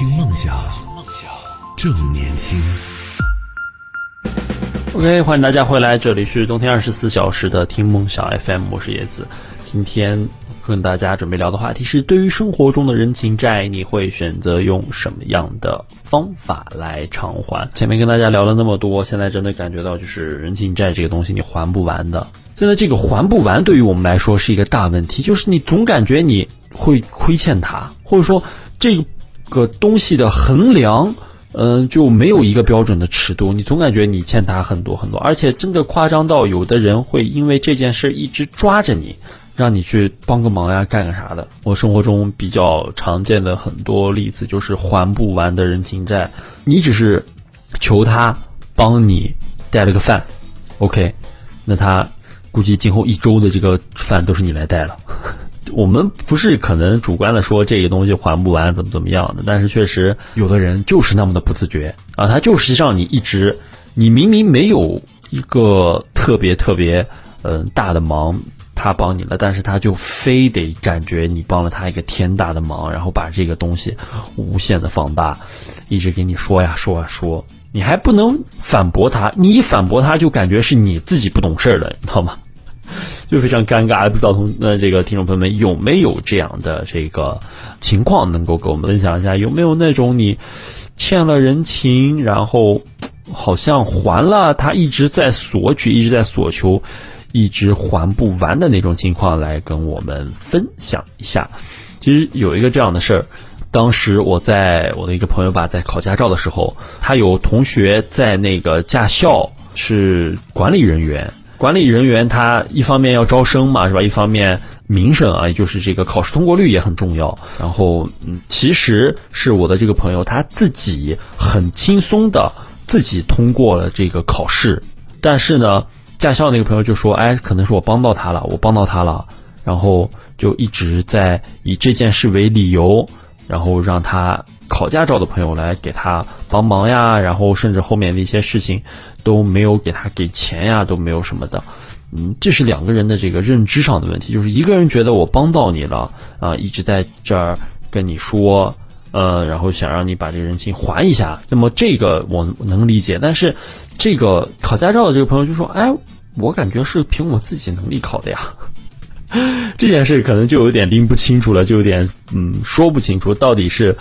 听梦想，梦想正年轻。OK，欢迎大家回来，这里是冬天二十四小时的听梦想 FM，我是叶子。今天跟大家准备聊的话题是：对于生活中的人情债，你会选择用什么样的方法来偿还？前面跟大家聊了那么多，现在真的感觉到就是人情债这个东西你还不完的。现在这个还不完，对于我们来说是一个大问题，就是你总感觉你会亏欠他，或者说这个个东西的衡量。嗯，就没有一个标准的尺度，你总感觉你欠他很多很多，而且真的夸张到有的人会因为这件事一直抓着你，让你去帮个忙呀，干个啥的。我生活中比较常见的很多例子就是还不完的人情债，你只是求他帮你带了个饭，OK，那他估计今后一周的这个饭都是你来带了。我们不是可能主观的说这个东西还不完怎么怎么样的，但是确实有的人就是那么的不自觉啊，他就是让你一直，你明明没有一个特别特别嗯、呃、大的忙，他帮你了，但是他就非得感觉你帮了他一个天大的忙，然后把这个东西无限的放大，一直给你说呀说呀说，你还不能反驳他，你一反驳他就感觉是你自己不懂事儿了，你知道吗？就非常尴尬，不知道同呃这个听众朋友们有没有这样的这个情况，能够给我们分享一下？有没有那种你欠了人情，然后好像还了，他一直在索取，一直在索求，一直还不完的那种情况，来跟我们分享一下？其实有一个这样的事儿，当时我在我的一个朋友吧，在考驾照的时候，他有同学在那个驾校是管理人员。管理人员他一方面要招生嘛，是吧？一方面名声啊，也就是这个考试通过率也很重要。然后，嗯，其实是我的这个朋友他自己很轻松的自己通过了这个考试，但是呢，驾校那个朋友就说：“哎，可能是我帮到他了，我帮到他了。”然后就一直在以这件事为理由，然后让他考驾照的朋友来给他帮忙呀，然后甚至后面的一些事情。都没有给他给钱呀，都没有什么的，嗯，这是两个人的这个认知上的问题，就是一个人觉得我帮到你了啊，一直在这儿跟你说，呃，然后想让你把这个人情还一下，那么这个我能理解，但是这个考驾照的这个朋友就说，哎，我感觉是凭我自己能力考的呀，这件事可能就有点拎不清楚了，就有点嗯说不清楚，到底是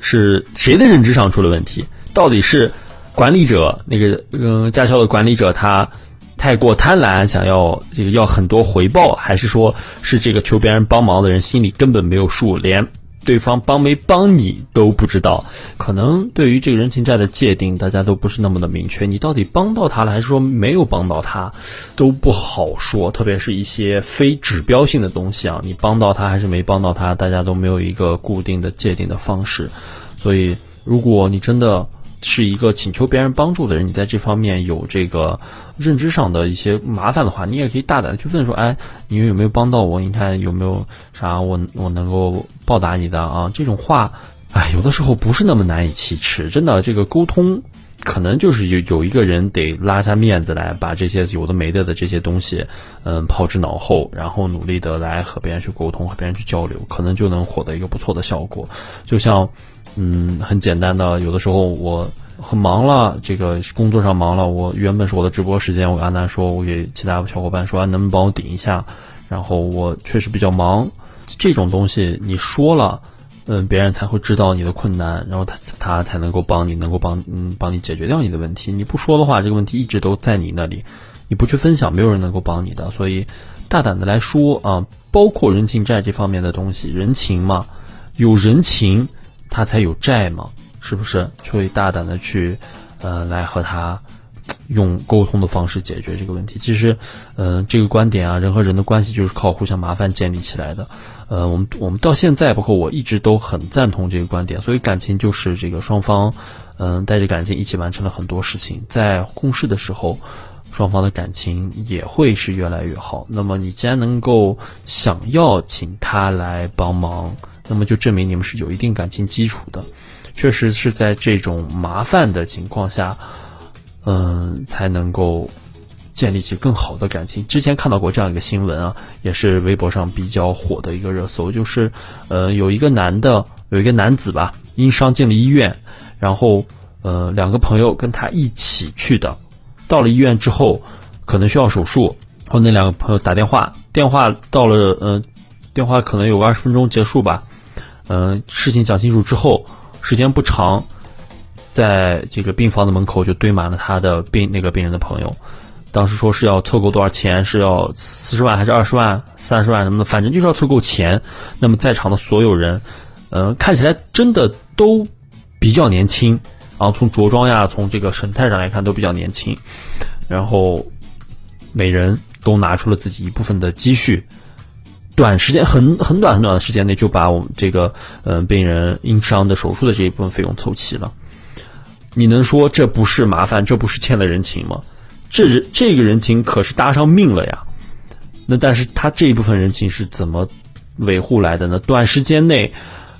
是谁的认知上出了问题，到底是。管理者那个嗯、驾校的管理者他太过贪婪，想要这个要很多回报，还是说是这个求别人帮忙的人心里根本没有数，连对方帮没帮你都不知道？可能对于这个人情债的界定，大家都不是那么的明确。你到底帮到他了，还是说没有帮到他，都不好说。特别是一些非指标性的东西啊，你帮到他还是没帮到他，大家都没有一个固定的界定的方式。所以，如果你真的，是一个请求别人帮助的人，你在这方面有这个认知上的一些麻烦的话，你也可以大胆的去问说，哎，你有没有帮到我？你看有没有啥我我能够报答你的啊？这种话，哎，有的时候不是那么难以启齿，真的，这个沟通可能就是有有一个人得拉下面子来，把这些有的没的的这些东西，嗯，抛之脑后，然后努力的来和别人去沟通，和别人去交流，可能就能获得一个不错的效果。就像。嗯，很简单的，有的时候我很忙了，这个工作上忙了，我原本是我的直播时间，我跟安南说，我给其他小伙伴说，能不能帮我顶一下？然后我确实比较忙，这种东西你说了，嗯，别人才会知道你的困难，然后他他才能够帮你，能够帮嗯帮你解决掉你的问题。你不说的话，这个问题一直都在你那里，你不去分享，没有人能够帮你的。所以大胆的来说啊，包括人情债这方面的东西，人情嘛，有人情。他才有债嘛，是不是？所以大胆的去，呃，来和他用沟通的方式解决这个问题。其实，呃，这个观点啊，人和人的关系就是靠互相麻烦建立起来的。呃，我们我们到现在，包括我一直都很赞同这个观点。所以感情就是这个双方，嗯、带着感情一起完成了很多事情，在共事的时候。双方的感情也会是越来越好。那么你既然能够想要请他来帮忙，那么就证明你们是有一定感情基础的。确实是在这种麻烦的情况下，嗯，才能够建立起更好的感情。之前看到过这样一个新闻啊，也是微博上比较火的一个热搜，就是呃，有一个男的，有一个男子吧。因伤进了医院，然后呃两个朋友跟他一起去的，到了医院之后可能需要手术，然后那两个朋友打电话，电话到了呃电话可能有个二十分钟结束吧，嗯事情讲清楚之后，时间不长，在这个病房的门口就堆满了他的病那个病人的朋友。当时说是要凑够多少钱，是要四十万还是二十万、三十万什么的，反正就是要凑够钱。那么在场的所有人，呃，看起来真的都比较年轻，然后从着装呀，从这个神态上来看都比较年轻。然后每人都拿出了自己一部分的积蓄，短时间很很短很短的时间内就把我们这个呃病人因伤的手术的这一部分费用凑齐了。你能说这不是麻烦，这不是欠了人情吗？这人这个人情可是搭上命了呀，那但是他这一部分人情是怎么维护来的呢？短时间内，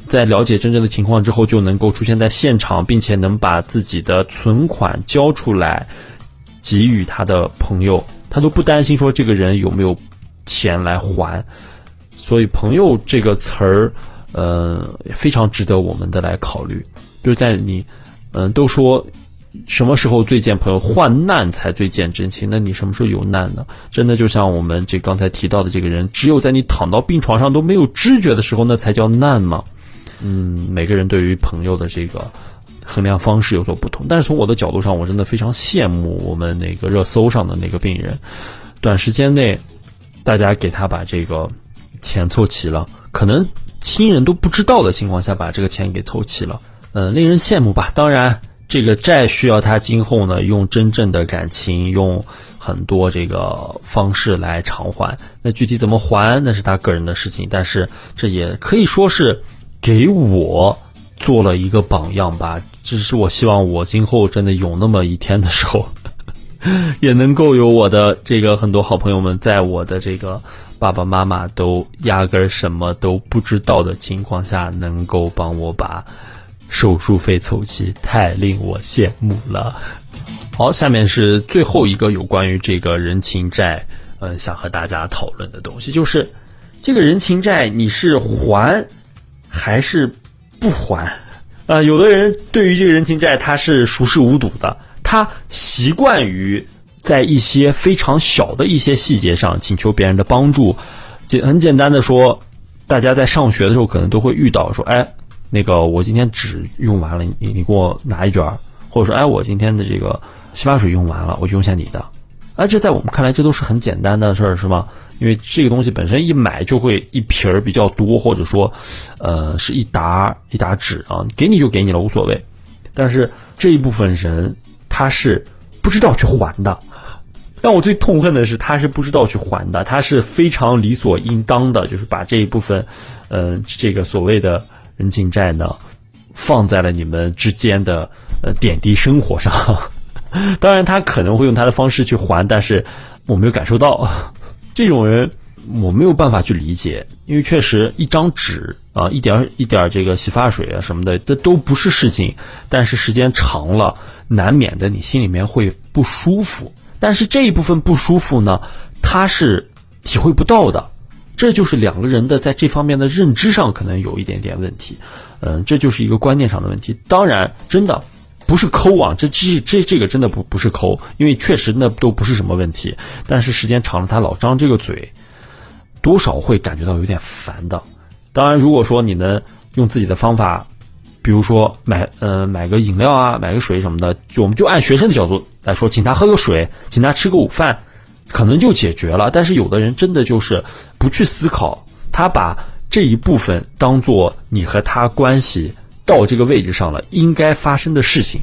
在了解真正的情况之后，就能够出现在现场，并且能把自己的存款交出来，给予他的朋友，他都不担心说这个人有没有钱来还。所以“朋友”这个词儿，呃，非常值得我们的来考虑。就是在你，嗯，都说。什么时候最见朋友？患难才最见真情。那你什么时候有难呢？真的就像我们这刚才提到的这个人，只有在你躺到病床上都没有知觉的时候，那才叫难吗？嗯，每个人对于朋友的这个衡量方式有所不同。但是从我的角度上，我真的非常羡慕我们那个热搜上的那个病人，短时间内大家给他把这个钱凑齐了，可能亲人都不知道的情况下把这个钱给凑齐了，嗯，令人羡慕吧。当然。这个债需要他今后呢用真正的感情，用很多这个方式来偿还。那具体怎么还，那是他个人的事情。但是这也可以说是给我做了一个榜样吧。只是我希望我今后真的有那么一天的时候，也能够有我的这个很多好朋友们，在我的这个爸爸妈妈都压根儿什么都不知道的情况下，能够帮我把。手术费凑齐，太令我羡慕了。好，下面是最后一个有关于这个人情债，嗯，想和大家讨论的东西，就是这个人情债你是还还是不还？啊，有的人对于这个人情债他是熟视无睹的，他习惯于在一些非常小的一些细节上请求别人的帮助。简很简单的说，大家在上学的时候可能都会遇到，说，哎。那个，我今天纸用完了，你你给我拿一卷儿，或者说，哎，我今天的这个洗发水用完了，我就用下你的。哎，这在我们看来，这都是很简单的事儿，是吗？因为这个东西本身一买就会一瓶儿比较多，或者说，呃，是一沓一沓纸啊，给你就给你了，无所谓。但是这一部分人他是不知道去还的，让我最痛恨的是他是不知道去还的，他是非常理所应当的，就是把这一部分，呃，这个所谓的。人情债呢，放在了你们之间的呃点滴生活上。当然，他可能会用他的方式去还，但是我没有感受到这种人，我没有办法去理解。因为确实，一张纸啊，一点一点这个洗发水啊什么的，这都不是事情。但是时间长了，难免的你心里面会不舒服。但是这一部分不舒服呢，他是体会不到的。这就是两个人的在这方面的认知上可能有一点点问题，嗯，这就是一个观念上的问题。当然，真的不是抠啊，这这这这个真的不不是抠，因为确实那都不是什么问题。但是时间长了，他老张这个嘴，多少会感觉到有点烦的。当然，如果说你能用自己的方法，比如说买呃买个饮料啊，买个水什么的，就我们就按学生的角度来说，请他喝个水，请他吃个午饭。可能就解决了，但是有的人真的就是不去思考，他把这一部分当做你和他关系到这个位置上了应该发生的事情，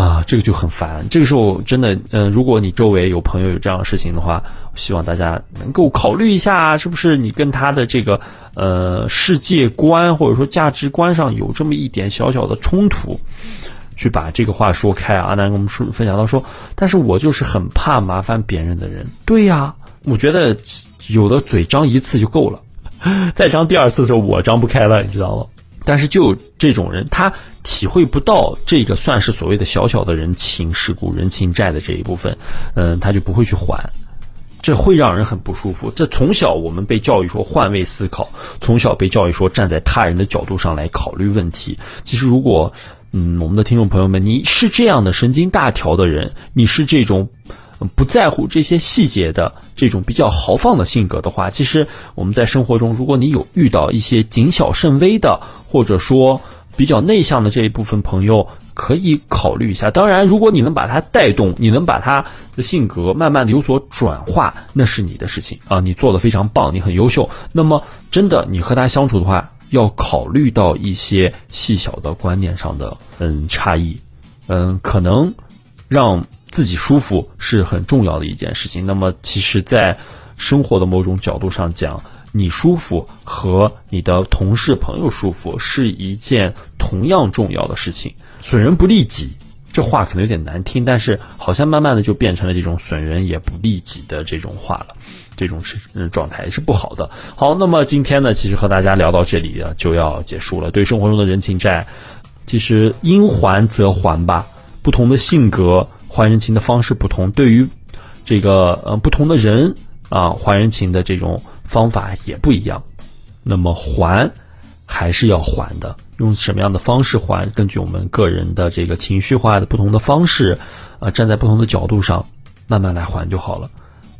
啊，这个就很烦。这个时候真的，嗯，如果你周围有朋友有这样的事情的话，希望大家能够考虑一下，是不是你跟他的这个呃世界观或者说价值观上有这么一点小小的冲突。去把这个话说开啊！阿南跟我们说分享到说，但是我就是很怕麻烦别人的人。对呀，我觉得有的嘴张一次就够了，再张第二次的时候我张不开了，你知道吗？但是就这种人，他体会不到这个算是所谓的小小的人情世故、人情债的这一部分，嗯，他就不会去还。这会让人很不舒服。这从小我们被教育说换位思考，从小被教育说站在他人的角度上来考虑问题。其实如果，嗯，我们的听众朋友们，你是这样的神经大条的人，你是这种不在乎这些细节的这种比较豪放的性格的话，其实我们在生活中，如果你有遇到一些谨小慎微的，或者说比较内向的这一部分朋友。可以考虑一下。当然，如果你能把他带动，你能把他的性格慢慢的有所转化，那是你的事情啊，你做的非常棒，你很优秀。那么，真的你和他相处的话，要考虑到一些细小的观念上的嗯差异，嗯，可能让自己舒服是很重要的一件事情。那么，其实，在生活的某种角度上讲，你舒服和你的同事朋友舒服是一件同样重要的事情。损人不利己，这话可能有点难听，但是好像慢慢的就变成了这种损人也不利己的这种话了，这种是状态是不好的。好，那么今天呢，其实和大家聊到这里啊，就要结束了。对生活中的人情债，其实应还则还吧。不同的性格还人情的方式不同，对于这个呃不同的人啊还人情的这种方法也不一样。那么还还是要还的。用什么样的方式还？根据我们个人的这个情绪化的不同的方式，啊，站在不同的角度上，慢慢来还就好了。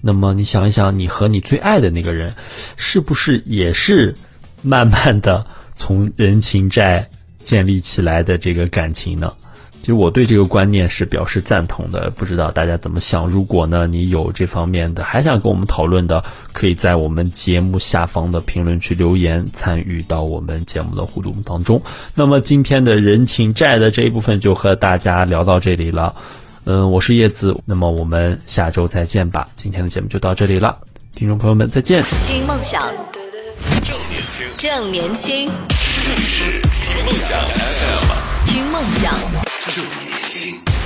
那么你想一想，你和你最爱的那个人，是不是也是慢慢的从人情债建立起来的这个感情呢？其实我对这个观念是表示赞同的，不知道大家怎么想。如果呢你有这方面的还想跟我们讨论的，可以在我们节目下方的评论区留言，参与到我们节目的互动当中。那么今天的人情债的这一部分就和大家聊到这里了。嗯，我是叶子，那么我们下周再见吧。今天的节目就到这里了，听众朋友们再见。听梦想，正年轻，正年轻，这里是听梦想 FM。梦想。